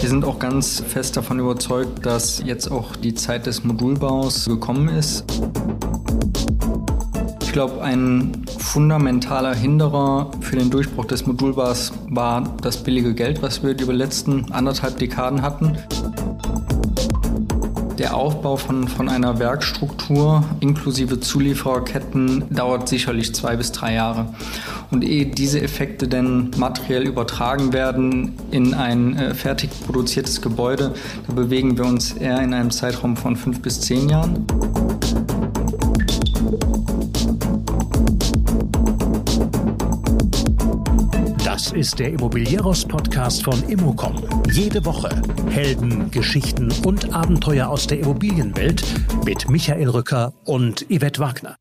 Wir sind auch ganz fest davon überzeugt, dass jetzt auch die Zeit des Modulbaus gekommen ist. Ich glaube, ein fundamentaler Hinderer für den Durchbruch des Modulbaus war das billige Geld, was wir über die letzten anderthalb Dekaden hatten. Der Aufbau von, von einer Werkstruktur inklusive Zuliefererketten dauert sicherlich zwei bis drei Jahre. Und ehe diese Effekte denn materiell übertragen werden in ein äh, fertig produziertes Gebäude, da bewegen wir uns eher in einem Zeitraum von fünf bis zehn Jahren. Das ist der Immobilieros-Podcast von Immocom. Jede Woche Helden, Geschichten und Abenteuer aus der Immobilienwelt mit Michael Rücker und Yvette Wagner.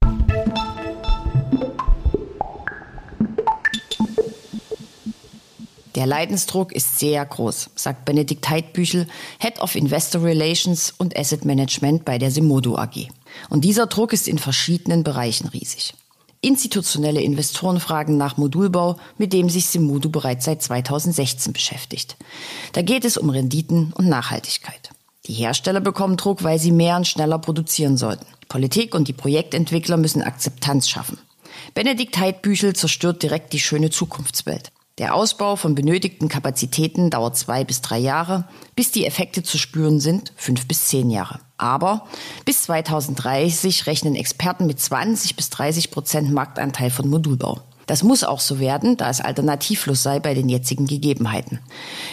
Der Leidensdruck ist sehr groß, sagt Benedikt Heidbüchel, Head of Investor Relations und Asset Management bei der Simodo AG. Und dieser Druck ist in verschiedenen Bereichen riesig. Institutionelle Investoren fragen nach Modulbau, mit dem sich Simudu bereits seit 2016 beschäftigt. Da geht es um Renditen und Nachhaltigkeit. Die Hersteller bekommen Druck, weil sie mehr und schneller produzieren sollten. Politik und die Projektentwickler müssen Akzeptanz schaffen. Benedikt Heidbüchel zerstört direkt die schöne Zukunftswelt. Der Ausbau von benötigten Kapazitäten dauert zwei bis drei Jahre, bis die Effekte zu spüren sind, fünf bis zehn Jahre. Aber bis 2030 rechnen Experten mit 20 bis 30 Prozent Marktanteil von Modulbau. Das muss auch so werden, da es alternativlos sei bei den jetzigen Gegebenheiten.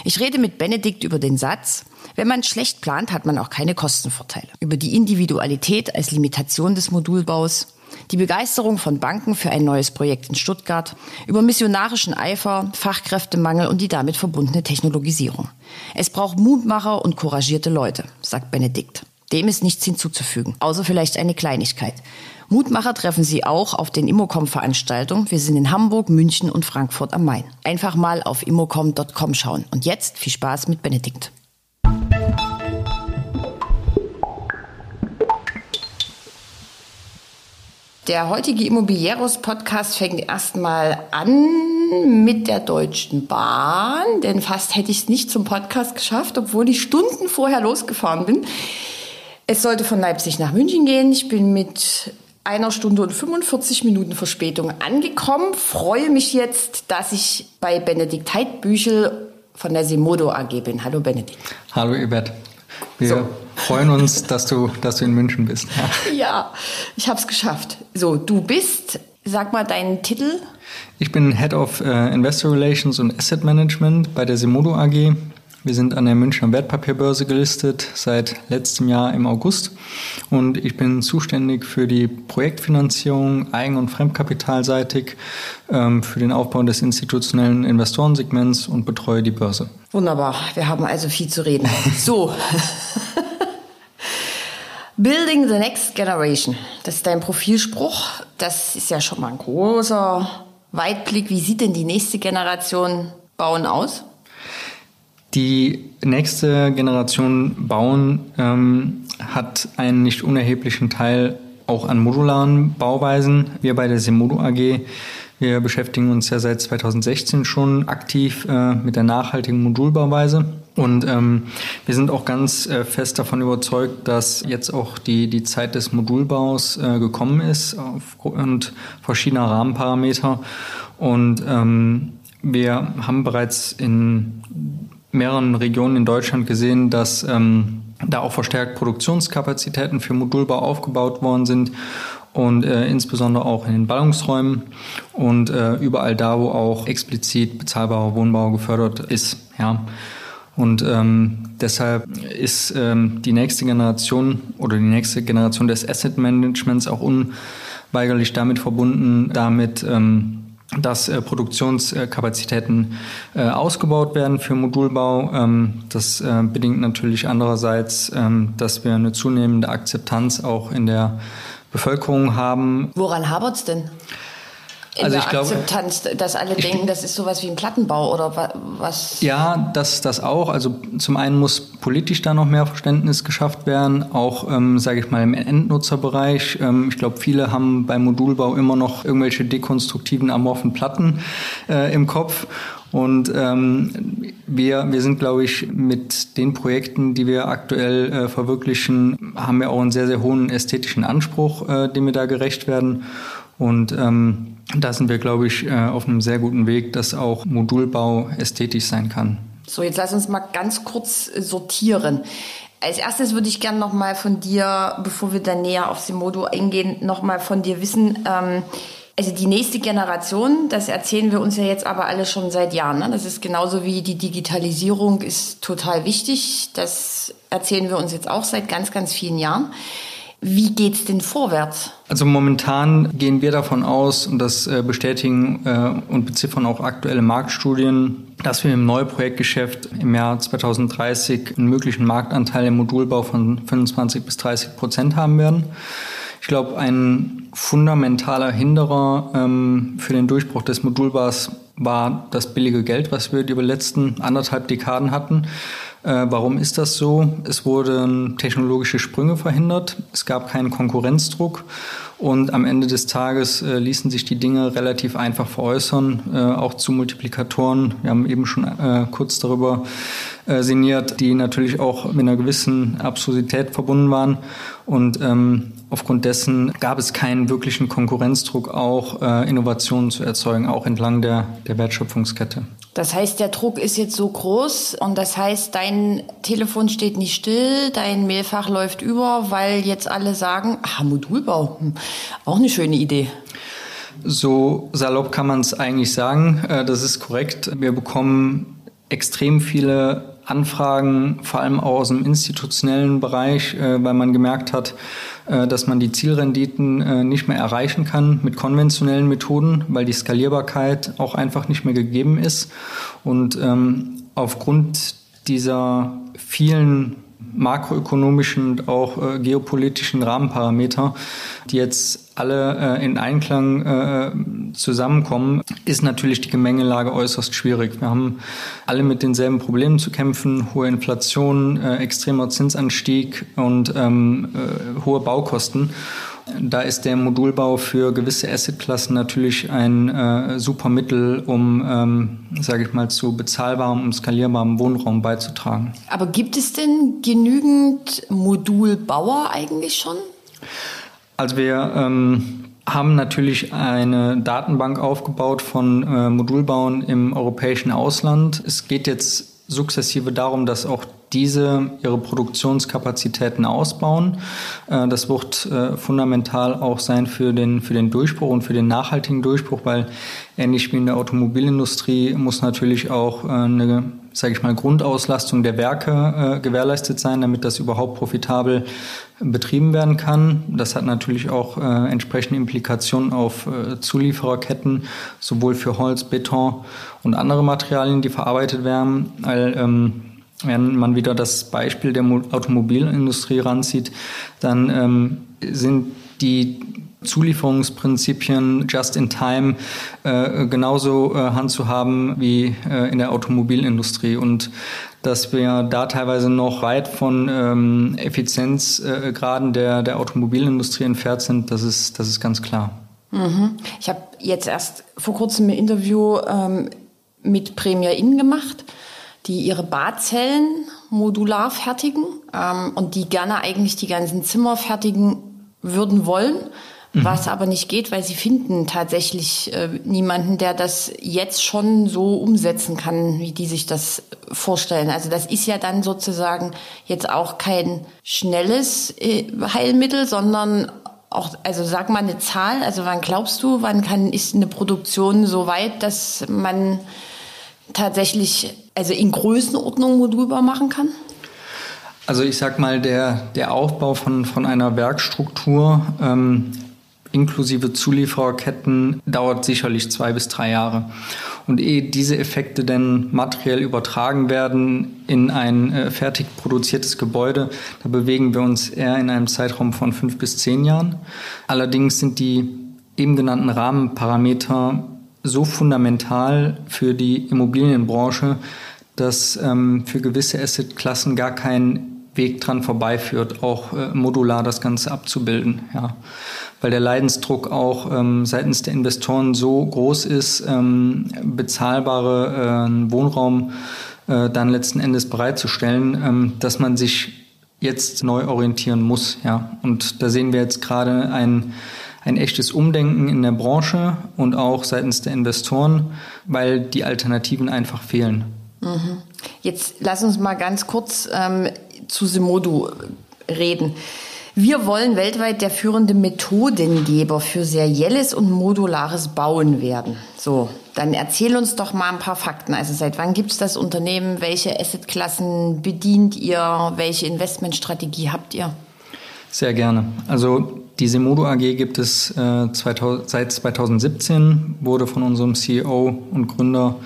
Ich rede mit Benedikt über den Satz, wenn man schlecht plant, hat man auch keine Kostenvorteile. Über die Individualität als Limitation des Modulbaus, die Begeisterung von Banken für ein neues Projekt in Stuttgart, über missionarischen Eifer, Fachkräftemangel und die damit verbundene Technologisierung. Es braucht Mutmacher und couragierte Leute, sagt Benedikt. Dem ist nichts hinzuzufügen, außer vielleicht eine Kleinigkeit. Mutmacher treffen Sie auch auf den Immocom-Veranstaltungen. Wir sind in Hamburg, München und Frankfurt am Main. Einfach mal auf immocom.com schauen. Und jetzt viel Spaß mit Benedikt. Der heutige Immobilieros-Podcast fängt erstmal an mit der Deutschen Bahn, denn fast hätte ich es nicht zum Podcast geschafft, obwohl ich Stunden vorher losgefahren bin. Es sollte von Leipzig nach München gehen. Ich bin mit einer Stunde und 45 Minuten Verspätung angekommen. Freue mich jetzt, dass ich bei Benedikt Heidbüchel von der Simodo AG bin. Hallo Benedikt. Hallo Ebert. Wir so. Freuen uns, dass du, dass du in München bist. Ja, ja ich habe es geschafft. So, du bist, sag mal deinen Titel. Ich bin Head of uh, Investor Relations und Asset Management bei der Simodo AG. Wir sind an der Münchner Wertpapierbörse gelistet seit letztem Jahr im August und ich bin zuständig für die Projektfinanzierung eigen- und fremdkapitalseitig ähm, für den Aufbau des institutionellen Investorensegments und betreue die Börse. Wunderbar, wir haben also viel zu reden. So. Building the Next Generation, das ist dein Profilspruch. Das ist ja schon mal ein großer Weitblick. Wie sieht denn die nächste Generation Bauen aus? Die nächste Generation Bauen ähm, hat einen nicht unerheblichen Teil auch an modularen Bauweisen. Wir bei der Semodo AG, wir beschäftigen uns ja seit 2016 schon aktiv äh, mit der nachhaltigen Modulbauweise. Und ähm, wir sind auch ganz äh, fest davon überzeugt, dass jetzt auch die, die Zeit des Modulbaus äh, gekommen ist aufgrund verschiedener Rahmenparameter. Und ähm, wir haben bereits in mehreren Regionen in Deutschland gesehen, dass ähm, da auch verstärkt Produktionskapazitäten für Modulbau aufgebaut worden sind und äh, insbesondere auch in den Ballungsräumen und äh, überall da, wo auch explizit bezahlbarer Wohnbau gefördert ist. Ja. Und ähm, deshalb ist ähm, die nächste Generation oder die nächste Generation des Asset Managements auch unweigerlich damit verbunden, damit ähm, dass äh, Produktionskapazitäten äh, ausgebaut werden für Modulbau. Ähm, das äh, bedingt natürlich andererseits, ähm, dass wir eine zunehmende Akzeptanz auch in der Bevölkerung haben. Woran hapert es denn? In also der ich Akzeptanz, glaube, dass alle denken, das ist sowas wie ein Plattenbau oder was? Ja, das, das auch. Also zum einen muss politisch da noch mehr Verständnis geschafft werden, auch, ähm, sage ich mal, im Endnutzerbereich. Ähm, ich glaube, viele haben beim Modulbau immer noch irgendwelche dekonstruktiven, amorphen Platten äh, im Kopf. Und ähm, wir, wir sind, glaube ich, mit den Projekten, die wir aktuell äh, verwirklichen, haben wir auch einen sehr, sehr hohen ästhetischen Anspruch, äh, dem wir da gerecht werden. Und ähm, da sind wir, glaube ich, äh, auf einem sehr guten Weg, dass auch Modulbau ästhetisch sein kann. So, jetzt lass uns mal ganz kurz sortieren. Als erstes würde ich gerne noch mal von dir, bevor wir dann näher auf Simodo eingehen, noch mal von dir wissen, ähm, also die nächste Generation, das erzählen wir uns ja jetzt aber alle schon seit Jahren. Ne? Das ist genauso wie die Digitalisierung ist total wichtig. Das erzählen wir uns jetzt auch seit ganz, ganz vielen Jahren. Wie geht's denn vorwärts? Also momentan gehen wir davon aus, und das äh, bestätigen äh, und beziffern auch aktuelle Marktstudien, dass wir im Neuprojektgeschäft im Jahr 2030 einen möglichen Marktanteil im Modulbau von 25 bis 30 Prozent haben werden. Ich glaube, ein fundamentaler Hinderer ähm, für den Durchbruch des Modulbaus war das billige Geld, was wir die letzten anderthalb Dekaden hatten. Äh, warum ist das so? Es wurden technologische Sprünge verhindert, es gab keinen Konkurrenzdruck und am Ende des Tages äh, ließen sich die Dinge relativ einfach veräußern, äh, auch zu Multiplikatoren. Wir haben eben schon äh, kurz darüber äh, sinniert, die natürlich auch mit einer gewissen Absurdität verbunden waren. Und ähm, aufgrund dessen gab es keinen wirklichen Konkurrenzdruck, auch äh, Innovationen zu erzeugen, auch entlang der, der Wertschöpfungskette. Das heißt, der Druck ist jetzt so groß und das heißt, dein Telefon steht nicht still, dein Mailfach läuft über, weil jetzt alle sagen, ah, Modulbau, hm, auch eine schöne Idee. So salopp kann man es eigentlich sagen. Äh, das ist korrekt. Wir bekommen extrem viele Anfragen, vor allem auch aus dem institutionellen Bereich, äh, weil man gemerkt hat, äh, dass man die Zielrenditen äh, nicht mehr erreichen kann mit konventionellen Methoden, weil die Skalierbarkeit auch einfach nicht mehr gegeben ist. Und ähm, aufgrund dieser vielen makroökonomischen und auch äh, geopolitischen Rahmenparameter, die jetzt alle äh, in Einklang äh, zusammenkommen, ist natürlich die Gemengelage äußerst schwierig. Wir haben alle mit denselben Problemen zu kämpfen, hohe Inflation, äh, extremer Zinsanstieg und ähm, äh, hohe Baukosten. Da ist der Modulbau für gewisse Assetklassen natürlich ein äh, super Mittel, um, ähm, sage ich mal, zu bezahlbarem und skalierbarem Wohnraum beizutragen. Aber gibt es denn genügend Modulbauer eigentlich schon? Also wir ähm, haben natürlich eine Datenbank aufgebaut von äh, Modulbauen im europäischen Ausland. Es geht jetzt sukzessive darum, dass auch diese ihre Produktionskapazitäten ausbauen. Äh, das wird äh, fundamental auch sein für den, für den Durchbruch und für den nachhaltigen Durchbruch, weil ähnlich wie in der Automobilindustrie muss natürlich auch äh, eine, sage ich mal, Grundauslastung der Werke gewährleistet sein, damit das überhaupt profitabel betrieben werden kann. Das hat natürlich auch entsprechende Implikationen auf Zuliefererketten, sowohl für Holz, Beton und andere Materialien, die verarbeitet werden, weil ähm, wenn man wieder das Beispiel der Automobilindustrie ranzieht, dann ähm, sind die Zulieferungsprinzipien just in time äh, genauso äh, handzuhaben wie äh, in der Automobilindustrie und dass wir da teilweise noch weit von ähm, Effizienzgraden der, der Automobilindustrie entfernt sind, das ist, das ist ganz klar. Mhm. Ich habe jetzt erst vor kurzem ein Interview ähm, mit Premier Inn gemacht die ihre Badzellen modular fertigen ähm, und die gerne eigentlich die ganzen Zimmer fertigen würden wollen, mhm. was aber nicht geht, weil sie finden tatsächlich äh, niemanden, der das jetzt schon so umsetzen kann, wie die sich das vorstellen. Also das ist ja dann sozusagen jetzt auch kein schnelles äh, Heilmittel, sondern auch, also sag mal eine Zahl, also wann glaubst du, wann kann, ist eine Produktion so weit, dass man tatsächlich also in Größenordnung modulbar machen kann? Also ich sag mal, der, der Aufbau von, von einer Werkstruktur ähm, inklusive Zuliefererketten dauert sicherlich zwei bis drei Jahre. Und ehe diese Effekte denn materiell übertragen werden in ein äh, fertig produziertes Gebäude, da bewegen wir uns eher in einem Zeitraum von fünf bis zehn Jahren. Allerdings sind die eben genannten Rahmenparameter so fundamental für die Immobilienbranche, dass ähm, für gewisse Assetklassen gar kein Weg dran vorbeiführt, auch äh, modular das Ganze abzubilden. Ja. Weil der Leidensdruck auch ähm, seitens der Investoren so groß ist, ähm, bezahlbare äh, Wohnraum äh, dann letzten Endes bereitzustellen, ähm, dass man sich jetzt neu orientieren muss. Ja. Und da sehen wir jetzt gerade ein, ein echtes Umdenken in der Branche und auch seitens der Investoren, weil die Alternativen einfach fehlen. Mhm. Jetzt lass uns mal ganz kurz ähm, zu Simodu reden. Wir wollen weltweit der führende Methodengeber für serielles und modulares Bauen werden. So, dann erzähl uns doch mal ein paar Fakten. Also seit wann gibt es das Unternehmen? Welche Assetklassen bedient ihr? Welche Investmentstrategie habt ihr? Sehr gerne. Also die Semodo AG gibt es äh, 2000, seit 2017, wurde von unserem CEO und Gründer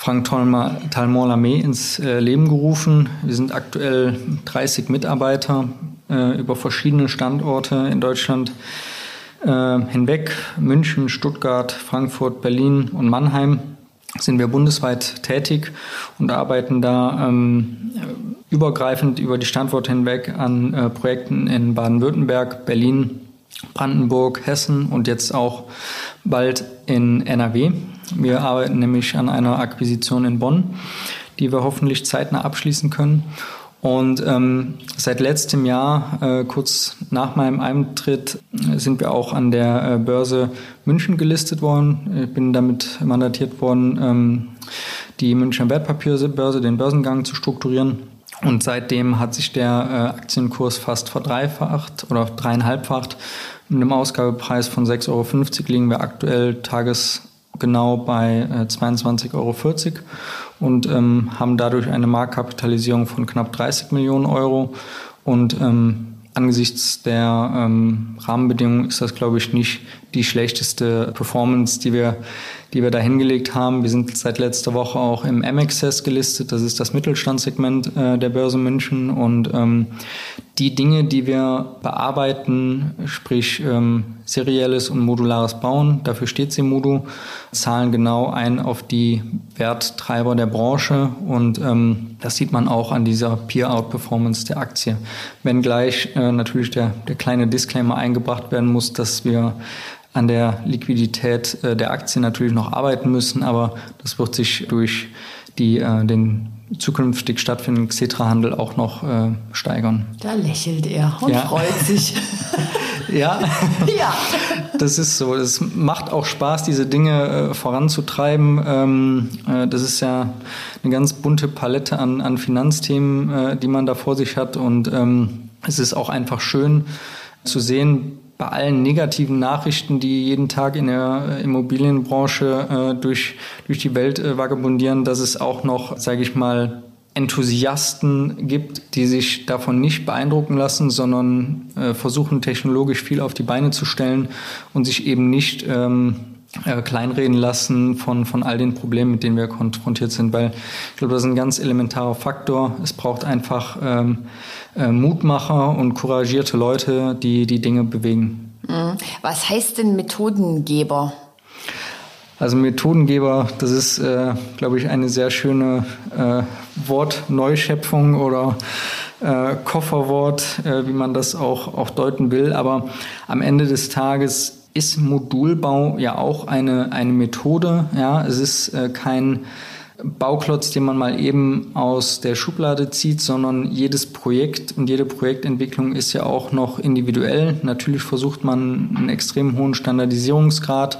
Frank Talmont-Lamé ins äh, Leben gerufen. Wir sind aktuell 30 Mitarbeiter äh, über verschiedene Standorte in Deutschland äh, hinweg. München, Stuttgart, Frankfurt, Berlin und Mannheim sind wir bundesweit tätig und arbeiten da ähm, übergreifend über die Standorte hinweg an Projekten in Baden-Württemberg, Berlin, Brandenburg, Hessen und jetzt auch bald in NRW. Wir arbeiten nämlich an einer Akquisition in Bonn, die wir hoffentlich zeitnah abschließen können. Und ähm, seit letztem Jahr, äh, kurz nach meinem Eintritt, sind wir auch an der äh, Börse München gelistet worden. Ich bin damit mandatiert worden, ähm, die Münchner Wertpapierbörse, den Börsengang zu strukturieren. Und seitdem hat sich der äh, Aktienkurs fast verdreifacht oder dreieinhalbfacht. Mit einem Ausgabepreis von 6,50 Euro liegen wir aktuell tagesgenau bei äh, 22,40 Euro und ähm, haben dadurch eine Marktkapitalisierung von knapp 30 Millionen Euro. Und ähm, angesichts der ähm, Rahmenbedingungen ist das, glaube ich, nicht die schlechteste Performance, die wir, die wir da hingelegt haben. Wir sind seit letzter Woche auch im MXS gelistet. Das ist das Mittelstandssegment äh, der Börse München. Und ähm, die Dinge, die wir bearbeiten, sprich ähm, serielles und modulares Bauen, dafür steht Semudo, zahlen genau ein auf die Werttreiber der Branche und ähm, das sieht man auch an dieser Peer-Out-Performance der Aktie. Wenngleich äh, natürlich der, der kleine Disclaimer eingebracht werden muss, dass wir an der Liquidität äh, der Aktie natürlich noch arbeiten müssen, aber das wird sich durch die, äh, den zukünftig stattfindenden Xetra-Handel auch noch äh, steigern. Da lächelt er und ja. freut sich. ja. ja, das ist so. Es macht auch Spaß, diese Dinge äh, voranzutreiben. Ähm, äh, das ist ja eine ganz bunte Palette an, an Finanzthemen, äh, die man da vor sich hat. Und ähm, es ist auch einfach schön zu sehen, bei allen negativen Nachrichten, die jeden Tag in der äh, Immobilienbranche äh, durch, durch die Welt äh, vagabundieren, dass es auch noch, sage ich mal, Enthusiasten gibt, die sich davon nicht beeindrucken lassen, sondern äh, versuchen technologisch viel auf die Beine zu stellen und sich eben nicht ähm, äh, kleinreden lassen von, von all den Problemen, mit denen wir konfrontiert sind, weil ich glaube, das ist ein ganz elementarer Faktor. Es braucht einfach ähm, äh, Mutmacher und couragierte Leute, die die Dinge bewegen. Mhm. Was heißt denn Methodengeber? Also Methodengeber, das ist, äh, glaube ich, eine sehr schöne äh, Wortneuschöpfung oder äh, Kofferwort, äh, wie man das auch, auch deuten will. Aber am Ende des Tages ist Modulbau ja auch eine, eine Methode. Ja, es ist äh, kein Bauklotz, den man mal eben aus der Schublade zieht, sondern jedes Projekt und jede Projektentwicklung ist ja auch noch individuell. Natürlich versucht man einen extrem hohen Standardisierungsgrad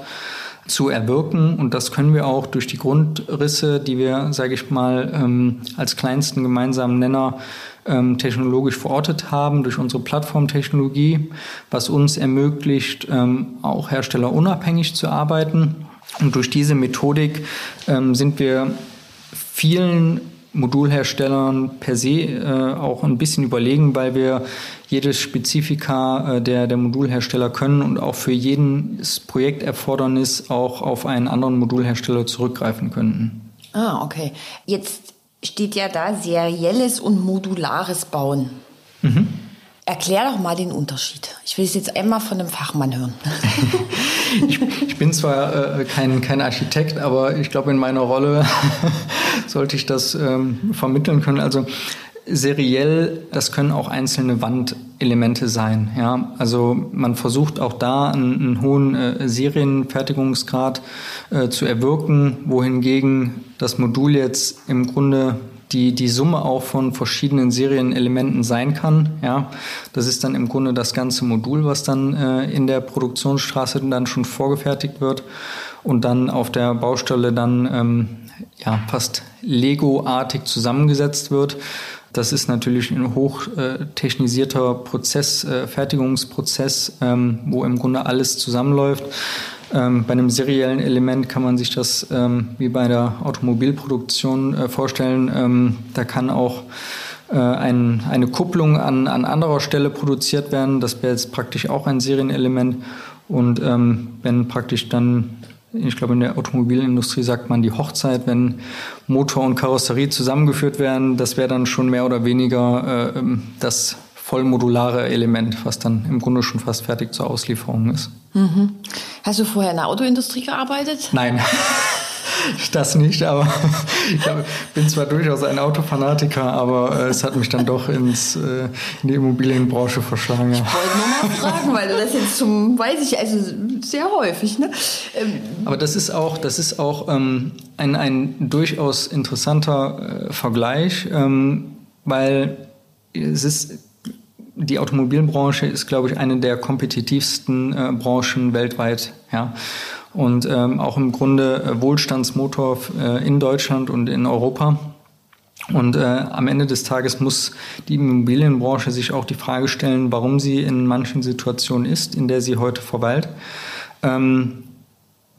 zu erwirken und das können wir auch durch die Grundrisse, die wir, sage ich mal, ähm, als kleinsten gemeinsamen Nenner ähm, technologisch verortet haben durch unsere Plattformtechnologie, was uns ermöglicht, ähm, auch herstellerunabhängig zu arbeiten. Und durch diese Methodik ähm, sind wir vielen Modulherstellern per se äh, auch ein bisschen überlegen, weil wir jedes Spezifika äh, der, der Modulhersteller können und auch für jedes Projekterfordernis auch auf einen anderen Modulhersteller zurückgreifen könnten. Ah, okay. Jetzt steht ja da serielles und modulares Bauen. Mhm. Erklär doch mal den Unterschied. Ich will es jetzt einmal von einem Fachmann hören. ich, ich, bin zwar äh, kein, kein Architekt, aber ich glaube, in meiner Rolle sollte ich das ähm, vermitteln können. Also seriell, das können auch einzelne Wandelemente sein. Ja, also man versucht auch da einen, einen hohen äh, Serienfertigungsgrad äh, zu erwirken, wohingegen das Modul jetzt im Grunde die, die Summe auch von verschiedenen Serienelementen sein kann. Ja, das ist dann im Grunde das ganze Modul, was dann äh, in der Produktionsstraße dann schon vorgefertigt wird und dann auf der Baustelle dann ähm, ja, fast Lego-artig zusammengesetzt wird. Das ist natürlich ein hochtechnisierter Prozess, äh, Fertigungsprozess, ähm, wo im Grunde alles zusammenläuft. Ähm, bei einem seriellen Element kann man sich das ähm, wie bei der Automobilproduktion äh, vorstellen. Ähm, da kann auch äh, ein, eine Kupplung an, an anderer Stelle produziert werden. Das wäre jetzt praktisch auch ein Serienelement. Und ähm, wenn praktisch dann ich glaube, in der Automobilindustrie sagt man die Hochzeit, wenn Motor und Karosserie zusammengeführt werden, das wäre dann schon mehr oder weniger äh, ähm, das vollmodulare Element, was dann im Grunde schon fast fertig zur Auslieferung ist. Mhm. Hast du vorher in der Autoindustrie gearbeitet? Nein. Das nicht, aber ich bin zwar durchaus ein Autofanatiker, aber äh, es hat mich dann doch ins, äh, in die Immobilienbranche verschlagen. Ich wollte nur mal fragen, weil du das jetzt zum, weiß ich, also sehr häufig. Ne? Ähm, aber das ist auch, das ist auch ähm, ein, ein durchaus interessanter äh, Vergleich, ähm, weil es ist die Automobilbranche ist, glaube ich, eine der kompetitivsten äh, Branchen weltweit. Ja und ähm, auch im Grunde äh, Wohlstandsmotor äh, in Deutschland und in Europa. Und äh, am Ende des Tages muss die Immobilienbranche sich auch die Frage stellen, warum sie in manchen Situationen ist, in der sie heute verweilt. Ähm,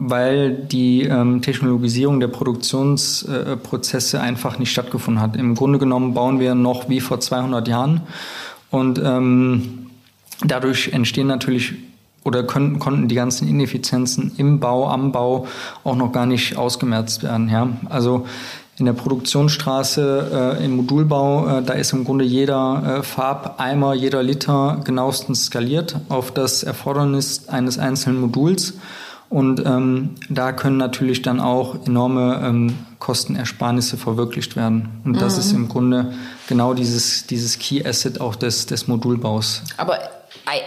weil die ähm, Technologisierung der Produktionsprozesse äh, einfach nicht stattgefunden hat. Im Grunde genommen bauen wir noch wie vor 200 Jahren und ähm, dadurch entstehen natürlich oder können, konnten die ganzen Ineffizienzen im Bau, am Bau auch noch gar nicht ausgemerzt werden. Ja? Also in der Produktionsstraße äh, im Modulbau, äh, da ist im Grunde jeder äh, Farbeimer, jeder Liter genauestens skaliert auf das Erfordernis eines einzelnen Moduls. Und ähm, da können natürlich dann auch enorme ähm, Kostenersparnisse verwirklicht werden. Und das mhm. ist im Grunde genau dieses, dieses Key Asset auch des, des Modulbaus. Aber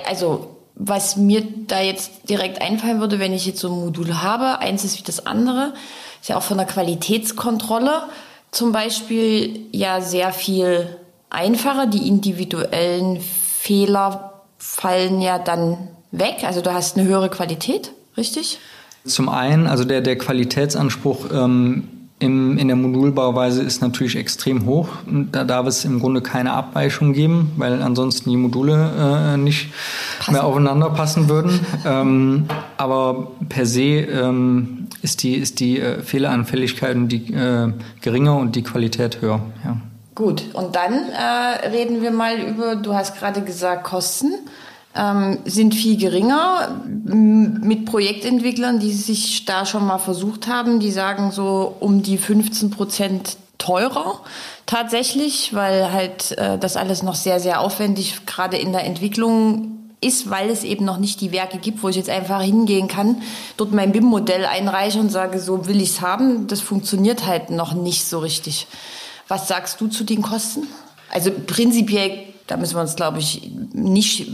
also was mir da jetzt direkt einfallen würde, wenn ich jetzt so ein Modul habe, eins ist wie das andere, ist ja auch von der Qualitätskontrolle zum Beispiel ja sehr viel einfacher. Die individuellen Fehler fallen ja dann weg. Also du hast eine höhere Qualität, richtig? Zum einen, also der, der Qualitätsanspruch ähm, im, in der Modulbauweise ist natürlich extrem hoch. Da darf es im Grunde keine Abweichung geben, weil ansonsten die Module äh, nicht Passen. mehr aufeinander passen würden. ähm, aber per se ähm, ist die, ist die äh, Fehleranfälligkeit die, äh, geringer und die Qualität höher. Ja. Gut, und dann äh, reden wir mal über, du hast gerade gesagt, Kosten ähm, sind viel geringer mit Projektentwicklern, die sich da schon mal versucht haben. Die sagen so um die 15 Prozent teurer tatsächlich, weil halt äh, das alles noch sehr, sehr aufwendig gerade in der Entwicklung ist, weil es eben noch nicht die Werke gibt, wo ich jetzt einfach hingehen kann, dort mein BIM-Modell einreiche und sage, so will ich es haben. Das funktioniert halt noch nicht so richtig. Was sagst du zu den Kosten? Also prinzipiell da müssen wir uns, glaube ich, nicht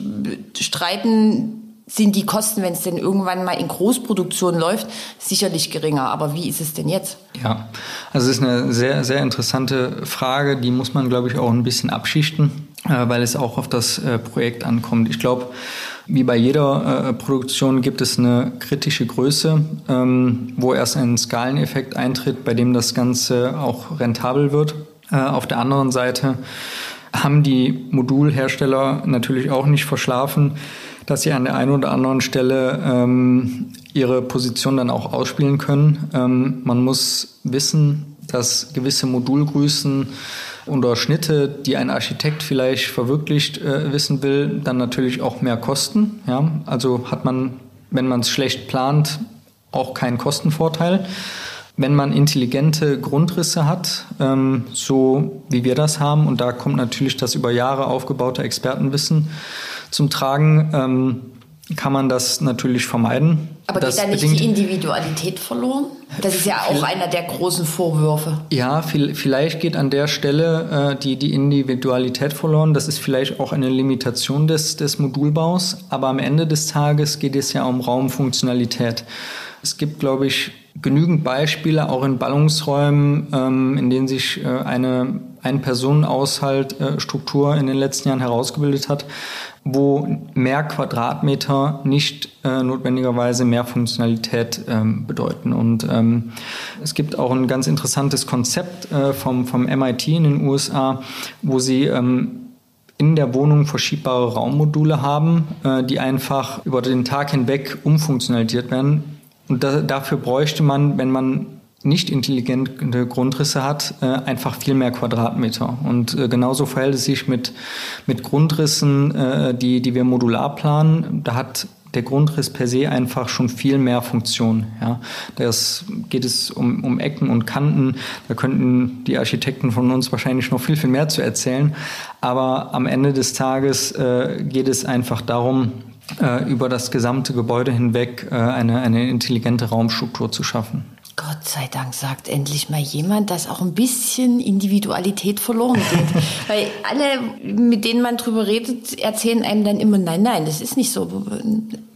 streiten, sind die Kosten, wenn es denn irgendwann mal in Großproduktion läuft, sicherlich geringer. Aber wie ist es denn jetzt? Ja, also es ist eine sehr, sehr interessante Frage. Die muss man, glaube ich, auch ein bisschen abschichten, äh, weil es auch auf das äh, Projekt ankommt. Ich glaube, wie bei jeder äh, Produktion gibt es eine kritische Größe, ähm, wo erst ein Skaleneffekt eintritt, bei dem das Ganze auch rentabel wird. auf der anderen Seite haben die Modulhersteller natürlich auch nicht verschlafen, dass sie an der einen oder anderen Stelle ähm, ihre Position dann auch ausspielen können. Ähm, man muss wissen, dass gewisse Modulgrößen oder Schnitte, die ein Architekt vielleicht verwirklicht äh, wissen will, dann natürlich auch mehr kosten. Ja? Also hat man, wenn man es schlecht plant, auch keinen Kostenvorteil wenn man intelligente Grundrisse hat, ähm, so wie wir das haben, und da kommt natürlich das über Jahre aufgebaute Expertenwissen zum Tragen, ähm, kann man das natürlich vermeiden. Aber das geht da nicht die Individualität verloren? Das ist ja auch einer der großen Vorwürfe. Ja, vielleicht geht an der Stelle äh, die, die Individualität verloren. Das ist vielleicht auch eine Limitation des, des Modulbaus. Aber am Ende des Tages geht es ja um Raumfunktionalität. Es gibt, glaube ich, genügend Beispiele, auch in Ballungsräumen, ähm, in denen sich äh, eine Ein-Personen-Haushalt-Struktur in den letzten Jahren herausgebildet hat, wo mehr Quadratmeter nicht äh, notwendigerweise mehr Funktionalität ähm, bedeuten. Und ähm, es gibt auch ein ganz interessantes Konzept äh, vom, vom MIT in den USA, wo sie ähm, in der Wohnung verschiebbare Raummodule haben, äh, die einfach über den Tag hinweg umfunktionalisiert werden. Und da, dafür bräuchte man, wenn man nicht intelligente Grundrisse hat, äh, einfach viel mehr Quadratmeter. Und äh, genauso verhält es sich mit, mit Grundrissen, äh, die, die wir modular planen. Da hat der Grundriss per se einfach schon viel mehr Funktion. Ja. Das geht es um, um Ecken und Kanten. Da könnten die Architekten von uns wahrscheinlich noch viel, viel mehr zu erzählen. Aber am Ende des Tages äh, geht es einfach darum, äh, über das gesamte Gebäude hinweg äh, eine, eine intelligente Raumstruktur zu schaffen. Gott sei Dank sagt endlich mal jemand, dass auch ein bisschen Individualität verloren geht. Weil alle, mit denen man drüber redet, erzählen einem dann immer, nein, nein, das ist nicht so.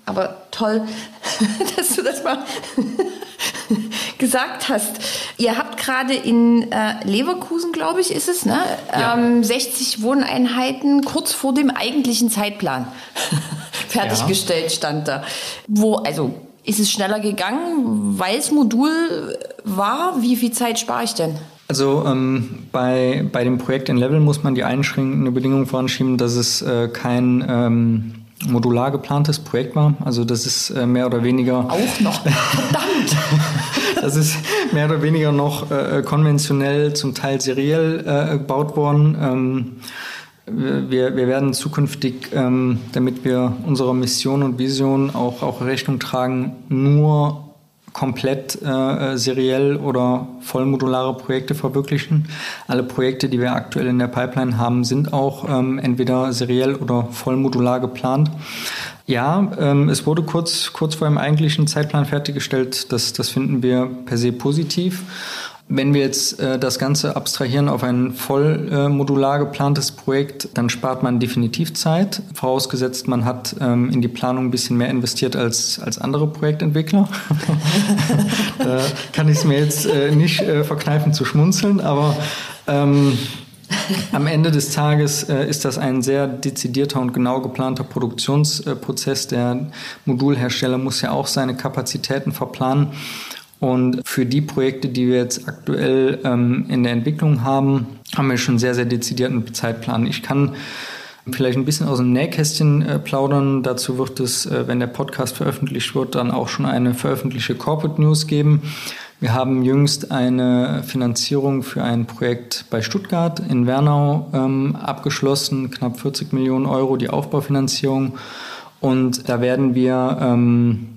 Aber toll, dass du das mal gesagt hast. Ihr habt gerade in äh, Leverkusen, glaube ich, ist es, ne? Ja. Ähm, 60 Wohneinheiten kurz vor dem eigentlichen Zeitplan fertiggestellt ja. stand da. Wo, also ist es schneller gegangen, weil es Modul war? Wie viel Zeit spare ich denn? Also ähm, bei, bei dem Projekt in Level muss man die einschränkende Bedingung voranschieben, dass es äh, kein ähm, modular geplantes Projekt war. Also das ist äh, mehr oder weniger... Auch noch, verdammt! das ist mehr oder weniger noch äh, konventionell, zum Teil seriell äh, gebaut worden. Ähm, wir, wir werden zukünftig, ähm, damit wir unserer Mission und Vision auch, auch Rechnung tragen, nur komplett äh, seriell oder vollmodulare Projekte verwirklichen. Alle Projekte, die wir aktuell in der Pipeline haben, sind auch ähm, entweder seriell oder vollmodular geplant. Ja, ähm, es wurde kurz, kurz vor dem eigentlichen Zeitplan fertiggestellt. Das, das finden wir per se positiv. Wenn wir jetzt äh, das Ganze abstrahieren auf ein voll äh, modular geplantes Projekt, dann spart man definitiv Zeit, vorausgesetzt man hat ähm, in die Planung ein bisschen mehr investiert als, als andere Projektentwickler. da kann ich es mir jetzt äh, nicht äh, verkneifen zu schmunzeln, aber ähm, am Ende des Tages äh, ist das ein sehr dezidierter und genau geplanter Produktionsprozess. Der Modulhersteller muss ja auch seine Kapazitäten verplanen. Und für die Projekte, die wir jetzt aktuell ähm, in der Entwicklung haben, haben wir schon sehr, sehr dezidierten Zeitplan. Ich kann vielleicht ein bisschen aus dem Nähkästchen äh, plaudern. Dazu wird es, äh, wenn der Podcast veröffentlicht wird, dann auch schon eine veröffentlichte Corporate News geben. Wir haben jüngst eine Finanzierung für ein Projekt bei Stuttgart in Wernau ähm, abgeschlossen, knapp 40 Millionen Euro die Aufbaufinanzierung. Und da werden wir ähm,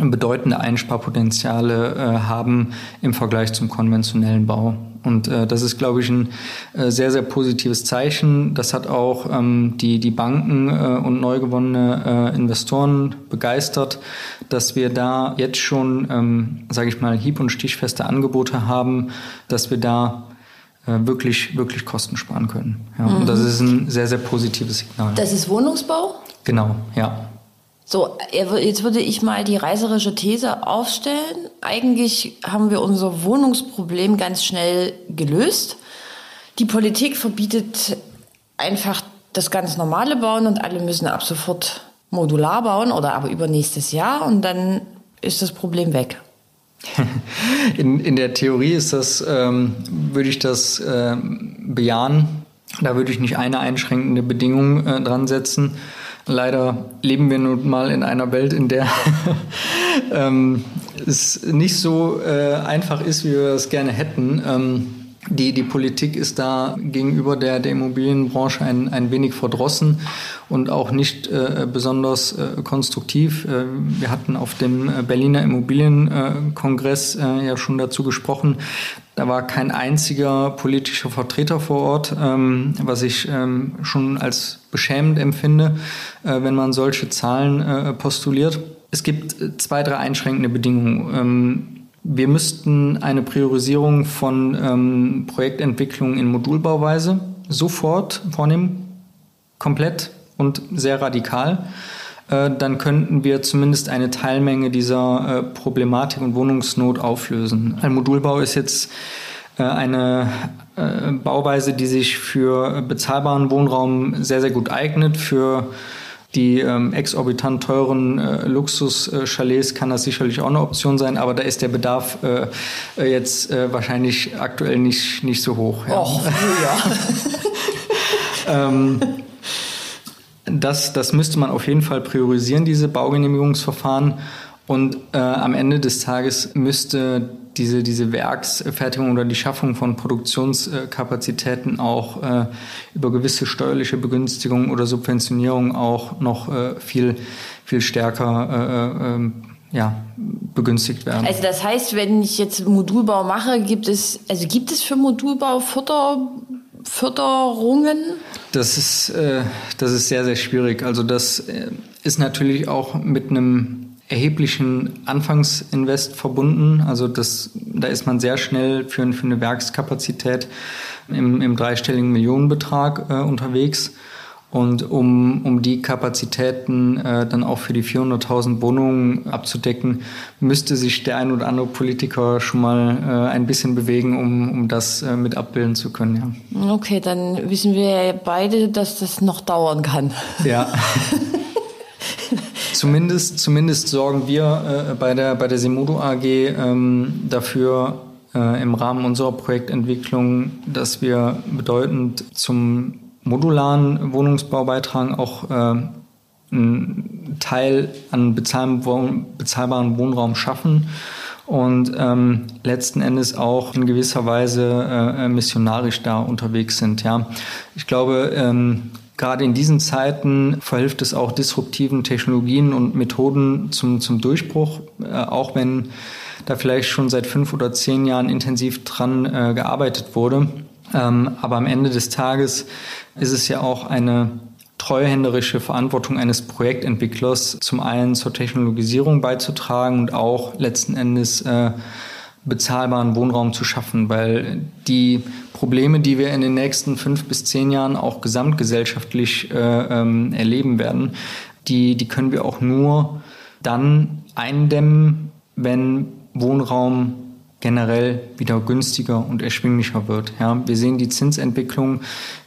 bedeutende Einsparpotenziale äh, haben im Vergleich zum konventionellen Bau. Und äh, das ist, glaube ich, ein äh, sehr, sehr positives Zeichen. Das hat auch ähm, die, die Banken äh, und neu gewonnene äh, Investoren begeistert, dass wir da jetzt schon, ähm, sage ich mal, hieb- und stichfeste Angebote haben, dass wir da äh, wirklich, wirklich Kosten sparen können. Ja, mhm. Und das ist ein sehr, sehr positives Signal. Das ist Wohnungsbau? Genau, ja. So, jetzt würde ich mal die reißerische These aufstellen. Eigentlich haben wir unser Wohnungsproblem ganz schnell gelöst. Die Politik verbietet einfach das ganz normale Bauen und alle müssen ab sofort modular bauen oder aber übernächstes Jahr und dann ist das Problem weg. In, in der Theorie ist das, ähm, würde ich das äh, bejahen. Da würde ich nicht eine einschränkende Bedingung äh, dran setzen. Leider leben wir nun mal in einer Welt, in der ähm, es nicht so äh, einfach ist, wie wir es gerne hätten. Ähm, Die, die Politik ist da gegenüber der, der Immobilienbranche ein, ein wenig verdrossen und auch nicht äh, besonders äh, konstruktiv. Äh, wir hatten auf dem Berliner Immobilienkongress äh, ja schon dazu gesprochen. Da war kein einziger politischer Vertreter vor Ort, ähm, was ich ähm, schon als beschämend empfinde, äh, wenn man solche Zahlen äh, postuliert. Es gibt zwei, drei einschränkende Bedingungen. Ähm, wir müssten eine Priorisierung von ähm, Projektentwicklung in Modulbauweise sofort vornehmen, komplett und sehr radikal. Äh, dann könnten wir zumindest eine Teilmenge dieser äh, Problematik und Wohnungsnot auflösen. Ein Modulbau ist jetzt äh, eine äh, Bauweise, die sich für bezahlbaren Wohnraum sehr, sehr gut eignet, für die ähm, exorbitant teuren äh, Luxus-Chalets kann das sicherlich auch eine Option sein, aber da ist der Bedarf äh, äh jetzt äh, wahrscheinlich aktuell nicht, nicht so hoch. Ja. Och, ja. ähm, das, das müsste man auf jeden Fall priorisieren, diese Baugenehmigungsverfahren. Und äh, am Ende des Tages müsste diese, diese Werksfertigung oder die Schaffung von Produktionskapazitäten auch äh, über gewisse steuerliche Begünstigungen oder Subventionierung auch noch äh, viel, viel stärker äh, äh ja, begünstigt werden. Also das heißt, wenn ich jetzt Modulbau mache, gibt es, also gibt es für Modulbau Förder, Förderungen? Das ist, äh, das ist sehr, sehr schwierig. Also das äh, ist natürlich auch mit einem erheblichen Anfangsinvest verbunden. Also das, da ist man sehr schnell für, für eine Werkskapazität im, im dreistelligen Millionenbetrag äh, unterwegs. Und um, um die Kapazitäten äh, dann auch für die 400.000 Wohnungen abzudecken, müsste sich der ein oder andere Politiker schon mal äh, ein bisschen bewegen, um, um das äh, mit abbilden zu können. Ja. Okay, dann wissen wir beide, dass das noch dauern kann. Ja. zumindest, zumindest sorgen wir äh, bei der, bei der Simodo AG ähm, dafür, äh, im Rahmen unserer Projektentwicklung, dass wir bedeutend zum modularen Wohnungsbau beitragen, auch äh, einen Teil an bezahlbaren Wohnraum schaffen und ähm, letzten Endes auch in gewisser Weise äh, missionarisch da unterwegs sind. Ja, ich glaube, ähm, Gerade in diesen Zeiten verhilft es auch disruptiven Technologien und Methoden zum, zum Durchbruch, äh, auch wenn da vielleicht schon seit fünf oder zehn Jahren intensiv dran äh, gearbeitet wurde. Ähm, aber am Ende des Tages ist es ja auch eine treuhänderische Verantwortung eines Projektentwicklers, zum einen zur Technologisierung beizutragen und auch letzten Endes äh, bezahlbaren Wohnraum zu schaffen, weil die Probleme, die wir in den nächsten fünf bis zehn Jahren auch gesamtgesellschaftlich äh, ähm, erleben werden, die, die können wir auch nur dann eindämmen, wenn Wohnraum generell wieder günstiger und erschwinglicher wird. Ja, wir sehen die Zinsentwicklung,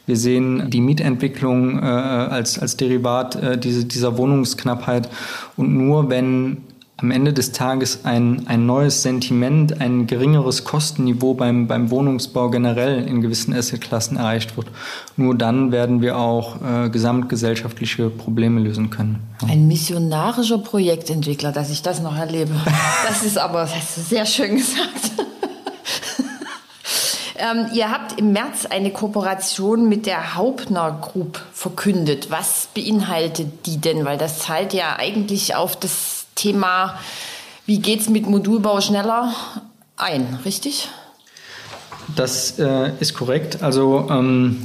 wir sehen die Mietentwicklung äh, als, als Derivat äh, diese, dieser Wohnungsknappheit. Und nur wenn am Ende des Tages ein, ein neues Sentiment, ein geringeres Kostenniveau beim, beim Wohnungsbau generell in gewissen Assetklassen erreicht wird. Nur dann werden wir auch äh, gesamtgesellschaftliche Probleme lösen können. Ja. Ein missionarischer Projektentwickler, dass ich das noch erlebe. Das ist aber das hast du sehr schön gesagt. ähm, ihr habt im März eine Kooperation mit der Hauptner Group verkündet. Was beinhaltet die denn? Weil das zahlt ja eigentlich auf das Thema, wie geht es mit Modulbau schneller ein, richtig? Das äh, ist korrekt. Also ähm,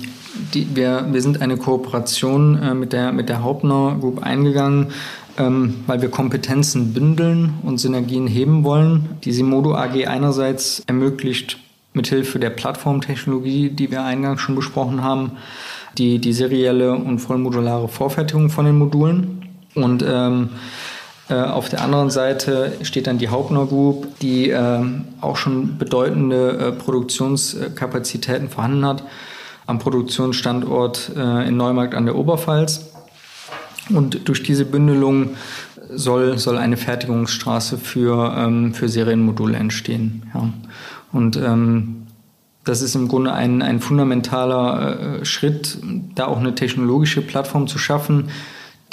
die, wir, wir sind eine Kooperation äh, mit, der, mit der Hauptner Group eingegangen, ähm, weil wir Kompetenzen bündeln und Synergien heben wollen. Die Simodo AG einerseits ermöglicht mithilfe der Plattformtechnologie, die wir eingangs schon besprochen haben, die, die serielle und vollmodulare Vorfertigung von den Modulen. Und ähm, äh, auf der anderen Seite steht dann die Hauptner Group, die ähm, auch schon bedeutende äh, Produktionskapazitäten vorhanden hat am Produktionsstandort äh, in Neumarkt an der Oberpfalz. Und durch diese Bündelung soll, soll eine Fertigungsstraße für, ähm, für Serienmodule entstehen. Ja. Und ähm, das ist im Grunde ein, ein fundamentaler äh, Schritt, da auch eine technologische Plattform zu schaffen,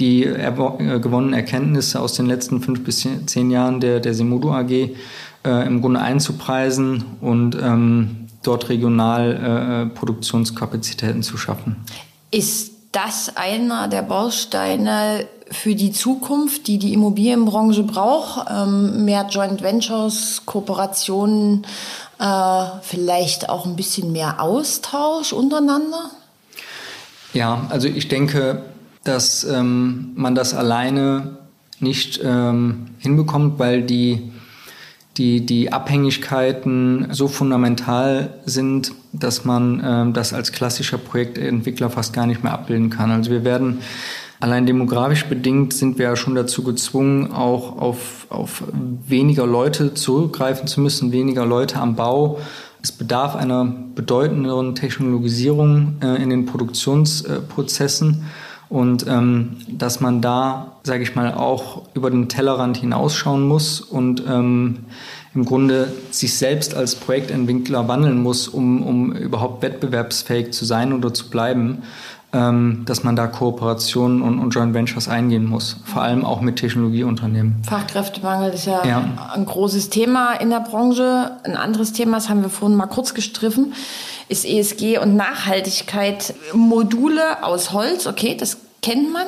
die äh, gewonnenen Erkenntnisse aus den letzten fünf bis zehn Jahren der, der Semodo AG äh, im Grunde einzupreisen und ähm, dort regional äh, Produktionskapazitäten zu schaffen. Ist das einer der Bausteine für die Zukunft, die die Immobilienbranche braucht? Ähm, mehr Joint Ventures, Kooperationen, äh, vielleicht auch ein bisschen mehr Austausch untereinander? Ja, also ich denke, dass ähm, man das alleine nicht ähm, hinbekommt, weil die, die, die Abhängigkeiten so fundamental sind, dass man ähm, das als klassischer Projektentwickler fast gar nicht mehr abbilden kann. Also wir werden allein demografisch bedingt sind wir ja schon dazu gezwungen, auch auf, auf weniger Leute zurückgreifen zu müssen, weniger Leute am Bau. Es bedarf einer bedeutenderen Technologisierung äh, in den Produktionsprozessen. Äh, und ähm, dass man da, sage ich mal, auch über den Tellerrand hinausschauen muss und ähm, im Grunde sich selbst als Projektentwickler wandeln muss, um, um überhaupt wettbewerbsfähig zu sein oder zu bleiben, ähm, dass man da Kooperationen und, und Joint Ventures eingehen muss, vor allem auch mit Technologieunternehmen. Fachkräftemangel ist ja, ja, ein großes Thema in der Branche. Ein anderes Thema, das haben wir vorhin mal kurz gestriffen, ist ESG und Nachhaltigkeit. Module aus Holz, okay, das kennt man.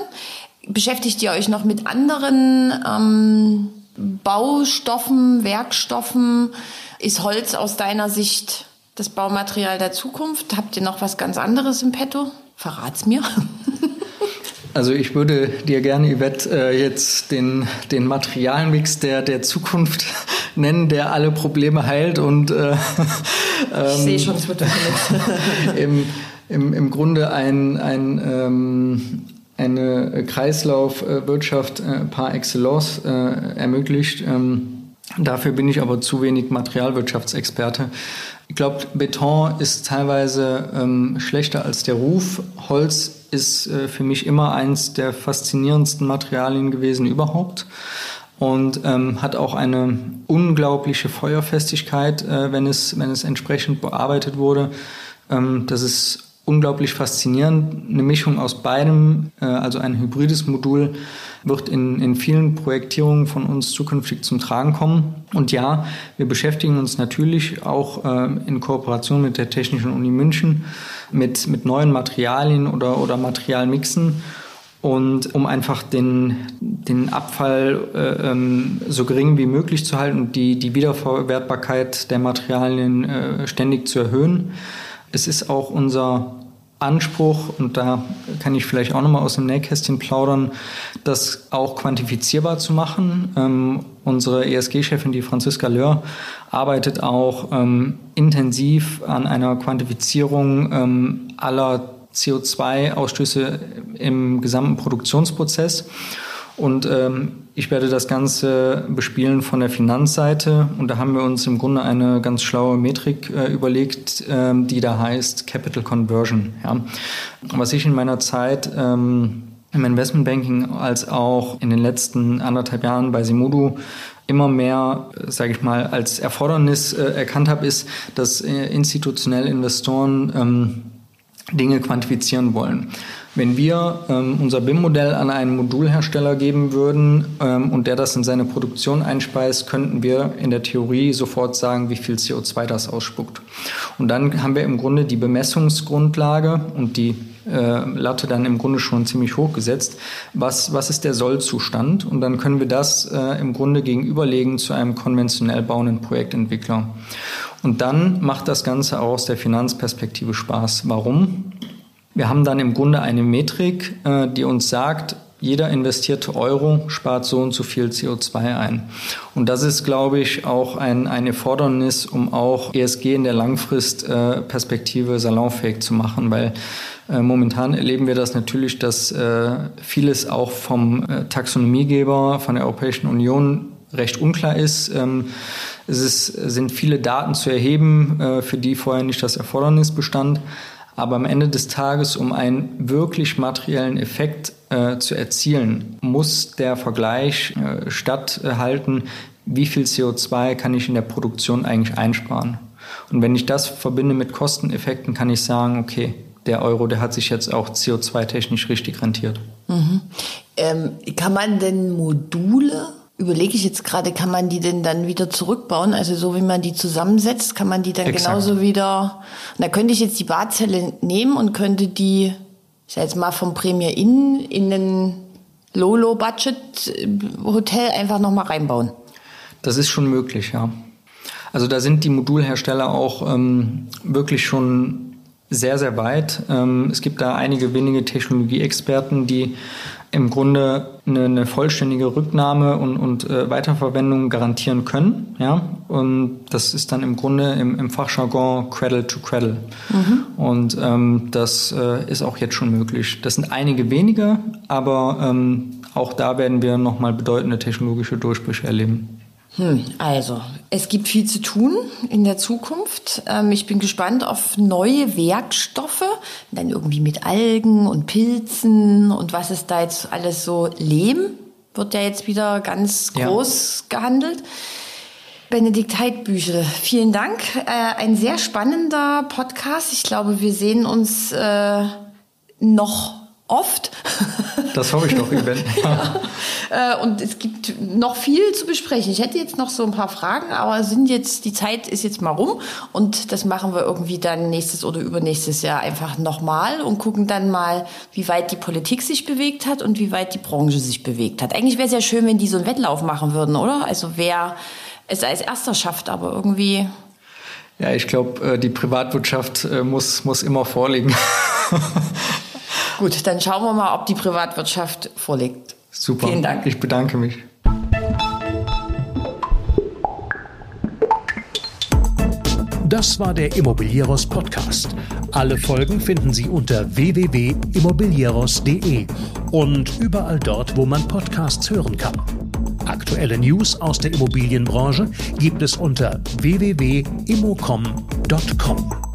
Beschäftigt ihr euch noch mit anderen ähm, Baustoffen, Werkstoffen? Ist Holz aus deiner Sicht das Baumaterial der Zukunft? Habt ihr noch was ganz anderes im Petto? Verrat's mir. Also ich würde dir gerne, Yvette, äh, jetzt den, den Materialmix der, der Zukunft nennen, der alle Probleme heilt und äh, ich sehe schon, es wird im, im, im Grunde ein, ein ähm, eine Kreislaufwirtschaft äh, par excellence äh, ermöglicht. Ähm, dafür bin ich aber zu wenig Materialwirtschaftsexperte. Ich glaube, Beton ist teilweise ähm, schlechter als der Ruf. Holz ist äh, für mich immer eins der faszinierendsten Materialien gewesen überhaupt und ähm, hat auch eine unglaubliche Feuerfestigkeit, äh, wenn, es, wenn es entsprechend bearbeitet wurde. Ähm, das ist unglaublich faszinierend. Eine Mischung aus beidem, äh, also ein hybrides Modul, wird in, in vielen Projektierungen von uns zukünftig zum Tragen kommen. Und ja, wir beschäftigen uns natürlich auch äh, in Kooperation mit der Technischen Uni München mit, mit neuen Materialien oder, oder Materialmixen. Und um einfach den, den Abfall äh, ähm, so gering wie möglich zu halten und die, die Wiederverwertbarkeit der Materialien äh, ständig zu erhöhen. Es ist auch unser Anspruch, und da kann ich vielleicht auch nochmal aus dem Nähkästchen plaudern, das auch quantifizierbar zu machen. Ähm, unsere ESG-Chefin, die Franziska Löhr, arbeitet auch ähm, intensiv an einer Quantifizierung ähm, aller CO2-Ausstöße im gesamten Produktionsprozess. Und ähm, ich werde das Ganze bespielen von der Finanzseite. Und da haben wir uns im Grunde eine ganz schlaue Metrik äh, überlegt, ähm, die da heißt Capital Conversion. Ja. Was ich in meiner Zeit ähm, im Investmentbanking als auch in den letzten anderthalb Jahren bei Simudu immer mehr, äh, sage ich mal, als Erfordernis äh, erkannt habe, ist, dass äh, institutionelle Investoren ähm, Dinge quantifizieren wollen. Wenn wir ähm, unser BIM-Modell an einen Modulhersteller geben würden ähm, und der das in seine Produktion einspeist, könnten wir in der Theorie sofort sagen, wie viel CO2 das ausspuckt. Und dann haben wir im Grunde die Bemessungsgrundlage und die Latte dann im Grunde schon ziemlich hoch gesetzt. Was, was ist der Sollzustand? Und dann können wir das äh, im Grunde gegenüberlegen zu einem konventionell bauenden Projektentwickler. Und dann macht das Ganze auch aus der Finanzperspektive Spaß. Warum? Wir haben dann im Grunde eine Metrik, äh, die uns sagt, jeder investierte Euro spart so und so viel CO2 ein. Und das ist, glaube ich, auch ein, ein Erfordernis, um auch ESG in der Langfristperspektive salonfähig zu machen, weil äh, momentan erleben wir das natürlich, dass äh, vieles auch vom Taxonomiegeber, von der Europäischen Union recht unklar ist. Ähm, es ist, sind viele Daten zu erheben, für die vorher nicht das Erfordernis bestand. Aber am Ende des Tages, um einen wirklich materiellen Effekt äh, zu erzielen, muss der Vergleich äh, statthalten, wie viel CO2 kann ich in der Produktion eigentlich einsparen. Und wenn ich das verbinde mit Kosteneffekten, kann ich sagen, okay, der Euro, der hat sich jetzt auch CO2-technisch richtig rentiert. Mhm. Ähm, kann man denn Module überlege ich jetzt gerade, kann man die denn dann wieder zurückbauen? Also so wie man die zusammensetzt, kann man die dann Exakt. genauso wieder. Und da könnte ich jetzt die Badzelle nehmen und könnte die, ich sag jetzt mal vom Premier Inn in ein Low-Low-Budget-Hotel einfach nochmal reinbauen. Das ist schon möglich, ja. Also da sind die Modulhersteller auch ähm, wirklich schon sehr, sehr weit. Ähm, es gibt da einige wenige Technologieexperten, die im Grunde eine, eine vollständige Rücknahme und, und äh, Weiterverwendung garantieren können. Ja? Und das ist dann im Grunde im, im Fachjargon Cradle to Cradle. Und ähm, das äh, ist auch jetzt schon möglich. Das sind einige wenige, aber ähm, auch da werden wir nochmal bedeutende technologische Durchbrüche erleben. Hm, also, es gibt viel zu tun in der Zukunft. Ähm, ich bin gespannt auf neue Werkstoffe, dann irgendwie mit Algen und Pilzen und was ist da jetzt alles so. Lehm wird ja jetzt wieder ganz Ja. groß gehandelt. Benedikt Heidbüchel, vielen Dank. Äh, ein sehr spannender Podcast. Ich glaube, wir sehen uns äh, noch oft. Das hoffe ich doch, Yvette. Äh, und es gibt noch viel zu besprechen. Ich hätte jetzt noch so ein paar Fragen, aber sind jetzt, die Zeit ist jetzt mal rum und das machen wir irgendwie dann nächstes oder übernächstes Jahr einfach nochmal und gucken dann mal, wie weit die Politik sich bewegt hat und wie weit die Branche sich bewegt hat. Eigentlich wäre es ja schön, wenn die so einen Wettlauf machen würden, oder? Also wer es als erster schafft, aber irgendwie Ja, ich glaube, die Privatwirtschaft äh, muss, muss immer vorliegen. gut, dann schauen wir mal, ob die Privatwirtschaft vorliegt. Super. Vielen Dank. Ich bedanke mich. Das war der Immobilieros Podcast. Alle Folgen finden Sie unter www.immobilieros.de und überall dort, wo man Podcasts hören kann. Aktuelle News aus der Immobilienbranche gibt es unter www.immocom.com.